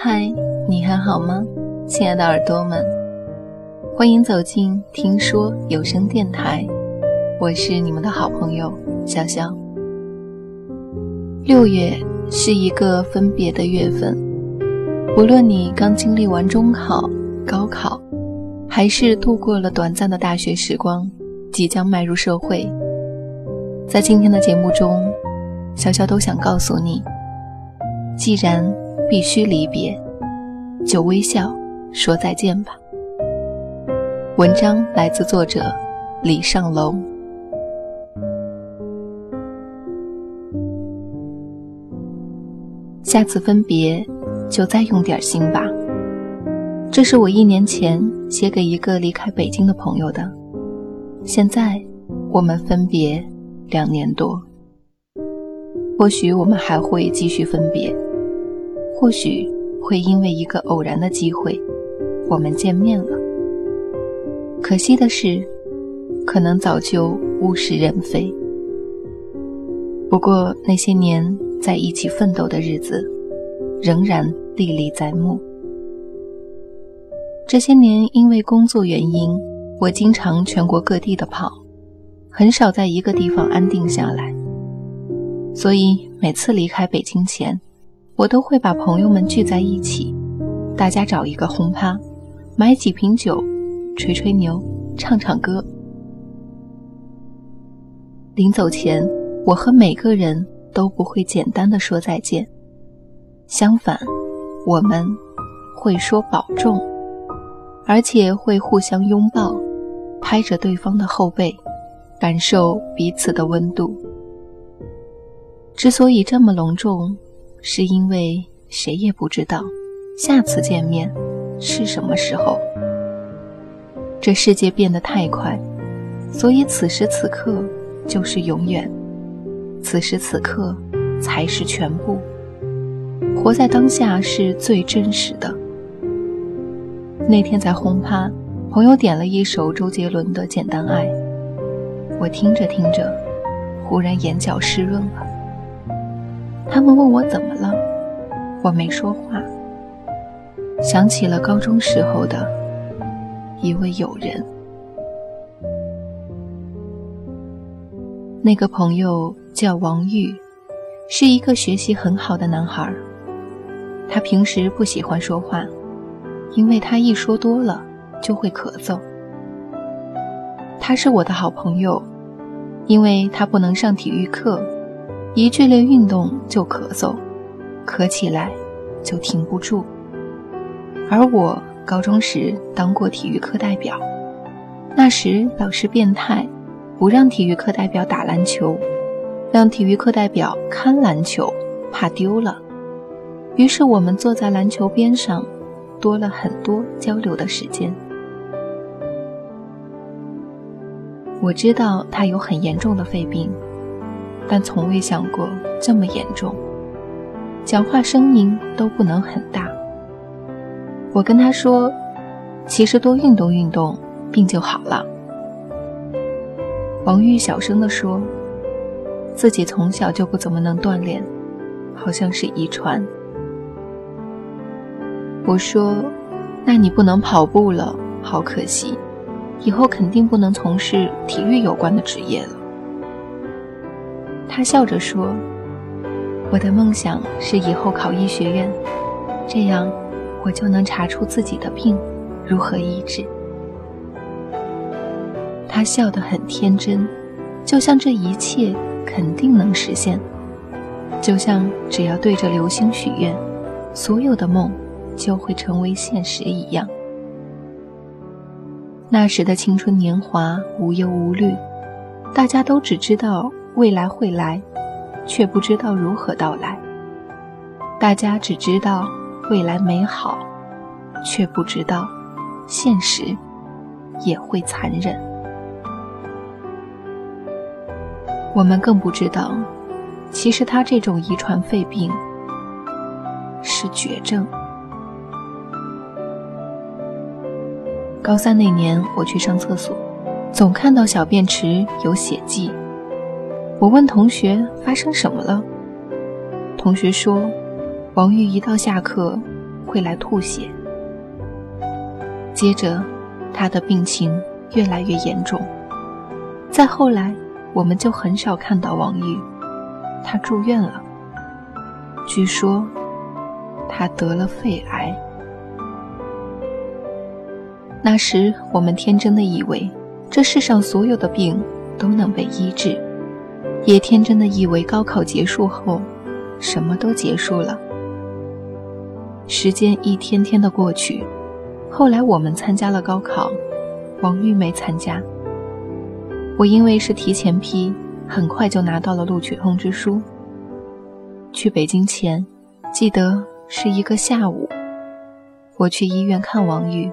嗨，你还好吗，亲爱的耳朵们？欢迎走进听说有声电台，我是你们的好朋友潇潇。六月是一个分别的月份，无论你刚经历完中考、高考，还是度过了短暂的大学时光，即将迈入社会，在今天的节目中，潇潇都想告诉你，既然必须离别，就微笑说再见吧。文章来自作者李尚龙。下次分别，就再用点心吧。这是我一年前写给一个离开北京的朋友的。现在，我们分别两年多。或许我们还会继续分别，或许会因为一个偶然的机会，我们见面了。可惜的是，可能早就物是人非。不过那些年在一起奋斗的日子，仍然历历在目。这些年因为工作原因，我经常全国各地的跑，很少在一个地方安定下来。所以每次离开北京前，我都会把朋友们聚在一起，大家找一个轰趴，买几瓶酒。吹吹牛，唱唱歌。临走前，我和每个人都不会简单的说再见，相反，我们会说保重，而且会互相拥抱，拍着对方的后背，感受彼此的温度。之所以这么隆重，是因为谁也不知道下次见面是什么时候。这世界变得太快，所以此时此刻就是永远，此时此刻才是全部。活在当下是最真实的。那天在轰趴，朋友点了一首周杰伦的《简单爱》，我听着听着，忽然眼角湿润了。他们问我怎么了，我没说话，想起了高中时候的。一位友人，那个朋友叫王玉，是一个学习很好的男孩。他平时不喜欢说话，因为他一说多了就会咳嗽。他是我的好朋友，因为他不能上体育课，一剧烈运动就咳嗽，咳起来就停不住，而我。高中时当过体育课代表，那时老师变态，不让体育课代表打篮球，让体育课代表看篮球，怕丢了。于是我们坐在篮球边上，多了很多交流的时间。我知道他有很严重的肺病，但从未想过这么严重，讲话声音都不能很大。我跟他说：“其实多运动运动，病就好了。”王玉小声地说：“自己从小就不怎么能锻炼，好像是遗传。”我说：“那你不能跑步了，好可惜，以后肯定不能从事体育有关的职业了。”他笑着说：“我的梦想是以后考医学院，这样。”我就能查出自己的病，如何医治？他笑得很天真，就像这一切肯定能实现，就像只要对着流星许愿，所有的梦就会成为现实一样。那时的青春年华无忧无虑，大家都只知道未来会来，却不知道如何到来。大家只知道。未来美好，却不知道现实也会残忍。我们更不知道，其实他这种遗传肺病是绝症。高三那年，我去上厕所，总看到小便池有血迹。我问同学发生什么了，同学说。王玉一到下课，会来吐血。接着，他的病情越来越严重。再后来，我们就很少看到王玉，他住院了。据说，他得了肺癌。那时，我们天真的以为，这世上所有的病都能被医治，也天真的以为高考结束后，什么都结束了。时间一天天的过去。后来我们参加了高考，王玉没参加。我因为是提前批，很快就拿到了录取通知书。去北京前，记得是一个下午，我去医院看王玉。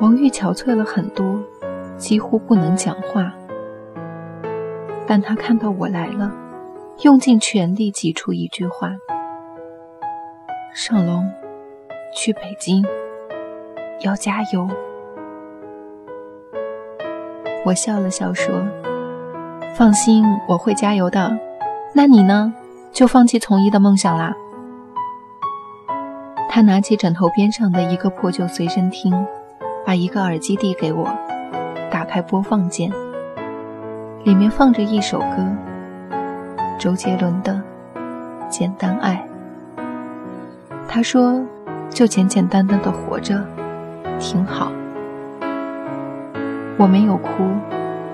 王玉憔悴了很多，几乎不能讲话。但他看到我来了，用尽全力挤出一句话：“尚龙，去北京。”要加油！我笑了笑说：“放心，我会加油的。那你呢？就放弃从医的梦想啦？”他拿起枕头边上的一个破旧随身听，把一个耳机递给我，打开播放键，里面放着一首歌，周杰伦的《简单爱》。他说：“就简简单单的活着。”挺好，我没有哭，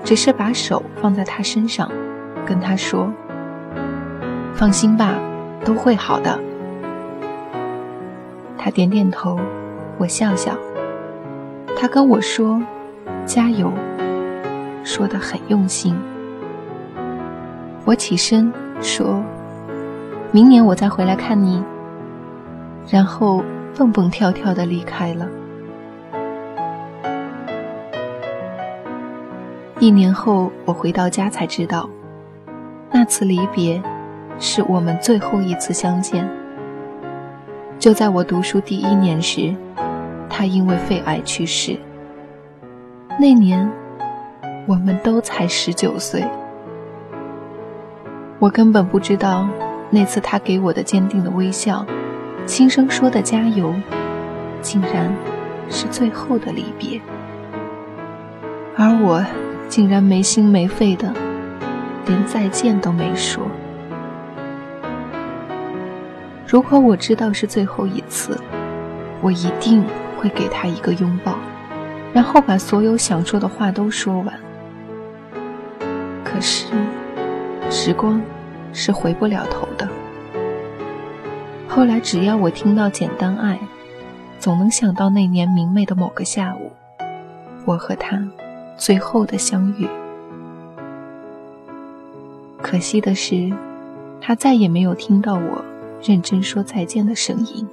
只是把手放在他身上，跟他说：“放心吧，都会好的。”他点点头，我笑笑。他跟我说：“加油。”说的很用心。我起身说：“明年我再回来看你。”然后蹦蹦跳跳的离开了。一年后，我回到家才知道，那次离别，是我们最后一次相见。就在我读书第一年时，他因为肺癌去世。那年，我们都才十九岁。我根本不知道，那次他给我的坚定的微笑，轻声说的加油，竟然是最后的离别。而我。竟然没心没肺的，连再见都没说。如果我知道是最后一次，我一定会给他一个拥抱，然后把所有想说的话都说完。时光是回不了头的。后来，只要我听到《简单爱》，总能想到那年明媚的某个下午，我和他。最后的相遇。可惜的是，他再也没有听到我认真说再见的声音。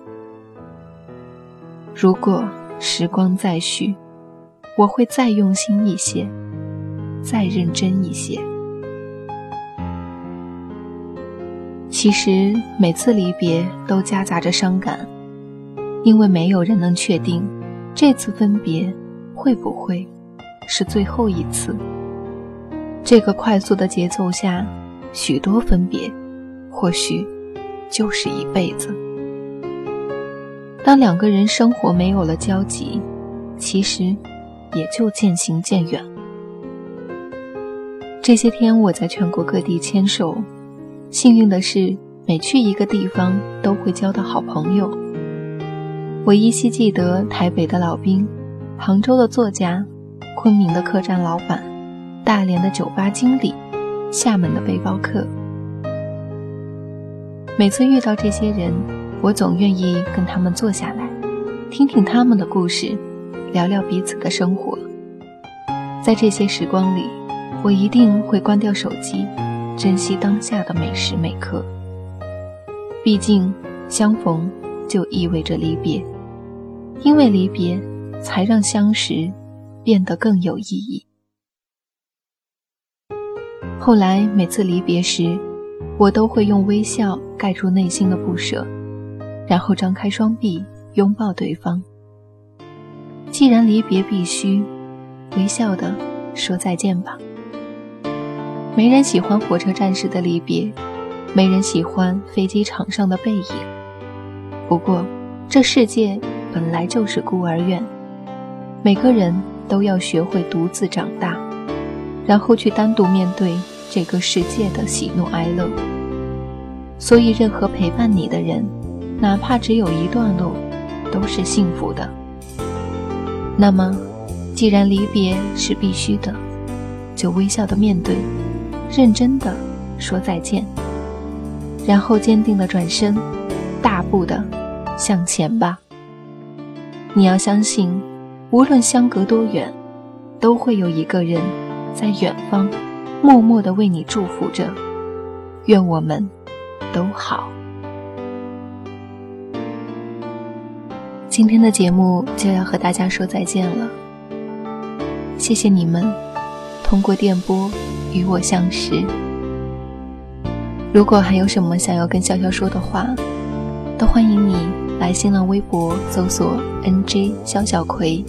如果时光再续，我会再用心一些，再认真一些。其实每次离别都夹杂着伤感，因为没有人能确定这次分别会不会。是最后一次。这个快速的节奏下，许多分别，或许就是一辈子。当两个人生活没有了交集，其实也就渐行渐远。这些天我在全国各地签售，幸运的是，每去一个地方都会交到好朋友。我依稀记得台北的老兵，杭州的作家。昆明的客栈老板，大连的酒吧经理，厦门的背包客。每次遇到这些人，我总愿意跟他们坐下来，听听他们的故事，聊聊彼此的生活。在这些时光里，我一定会关掉手机，珍惜当下的每时每刻。毕竟，相逢就意味着离别，因为离别，才让相识。变得更有意义。后来每次离别时，我都会用微笑盖住内心的不舍，然后张开双臂拥抱对方。既然离别必须，微笑的说再见吧。没人喜欢火车站时的离别，没人喜欢飞机场上的背影。不过，这世界本来就是孤儿院，每个人都要学会独自长大，然后去单独面对这个世界的喜怒哀乐。所以，任何陪伴你的人，哪怕只有一段路，都是幸福的。那么，既然离别是必须的，就微笑的面对，认真的说再见，然后坚定的转身，大步的向前吧。你要相信，无论相隔多远，都会有一个人在远方，默默的为你祝福着。愿我们都好。今天的节目就要和大家说再见了，谢谢你们通过电波与我相识。如果还有什么想要跟潇潇说的话，都欢迎你来新浪微博搜索 “nj 肖小葵”，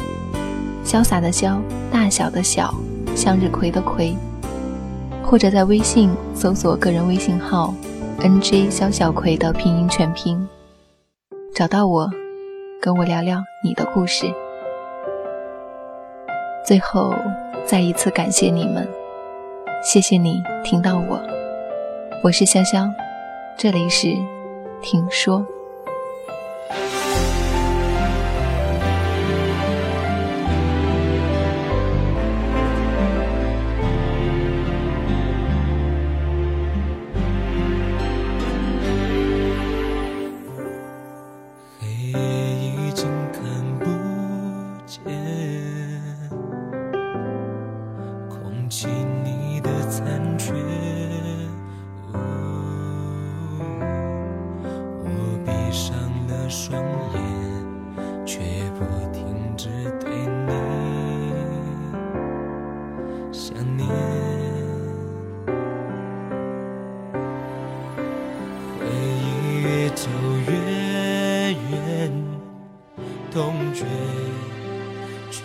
潇洒的潇，大小的小，向日葵的葵，或者在微信搜索个人微信号 “nj 肖小葵”的拼音全拼，找到我。跟我聊聊你的故事。最后，再一次感谢你们，谢谢你听到我，我是潇潇，这里是听说。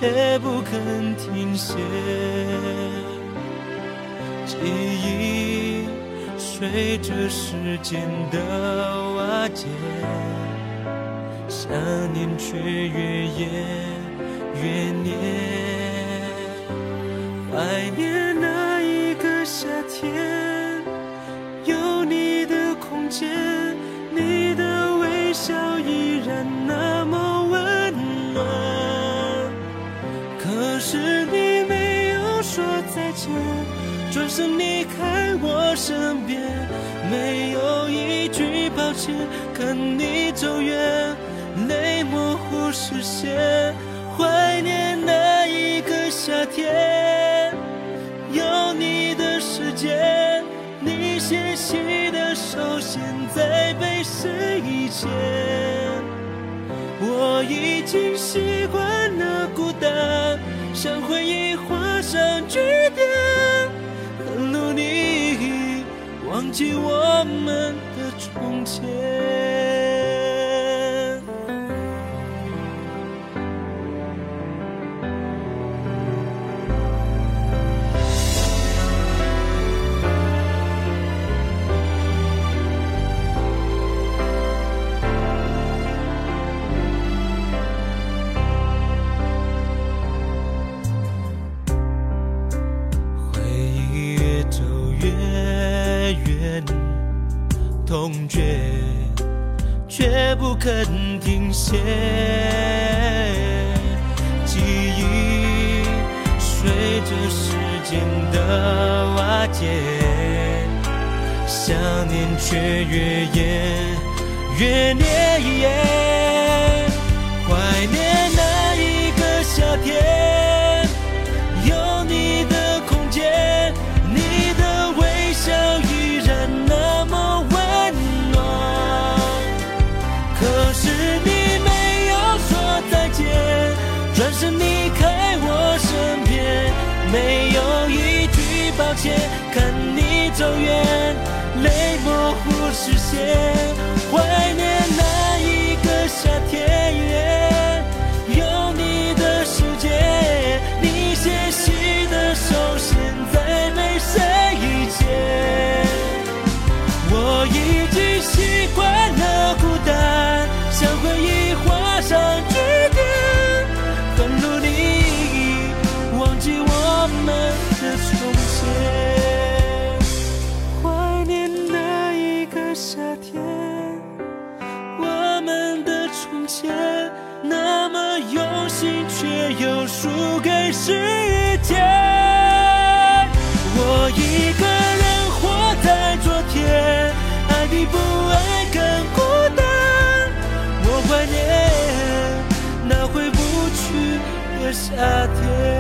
却不肯停歇，记忆随着时间的瓦解，想念却越演越烈，怀念转身离开我身边，没有一句抱歉，看你走远，泪模糊视线，怀念那一个夏天，有你的世界，你纤细的手现在被谁牵？我已经习惯了孤单。向回忆画上句忘记我们的从前。肯停歇，记忆随着时间的瓦解，想念却越演越烈，转身离开我身边，没有一句抱歉，看你走远，泪模糊视线，怀念。夏天。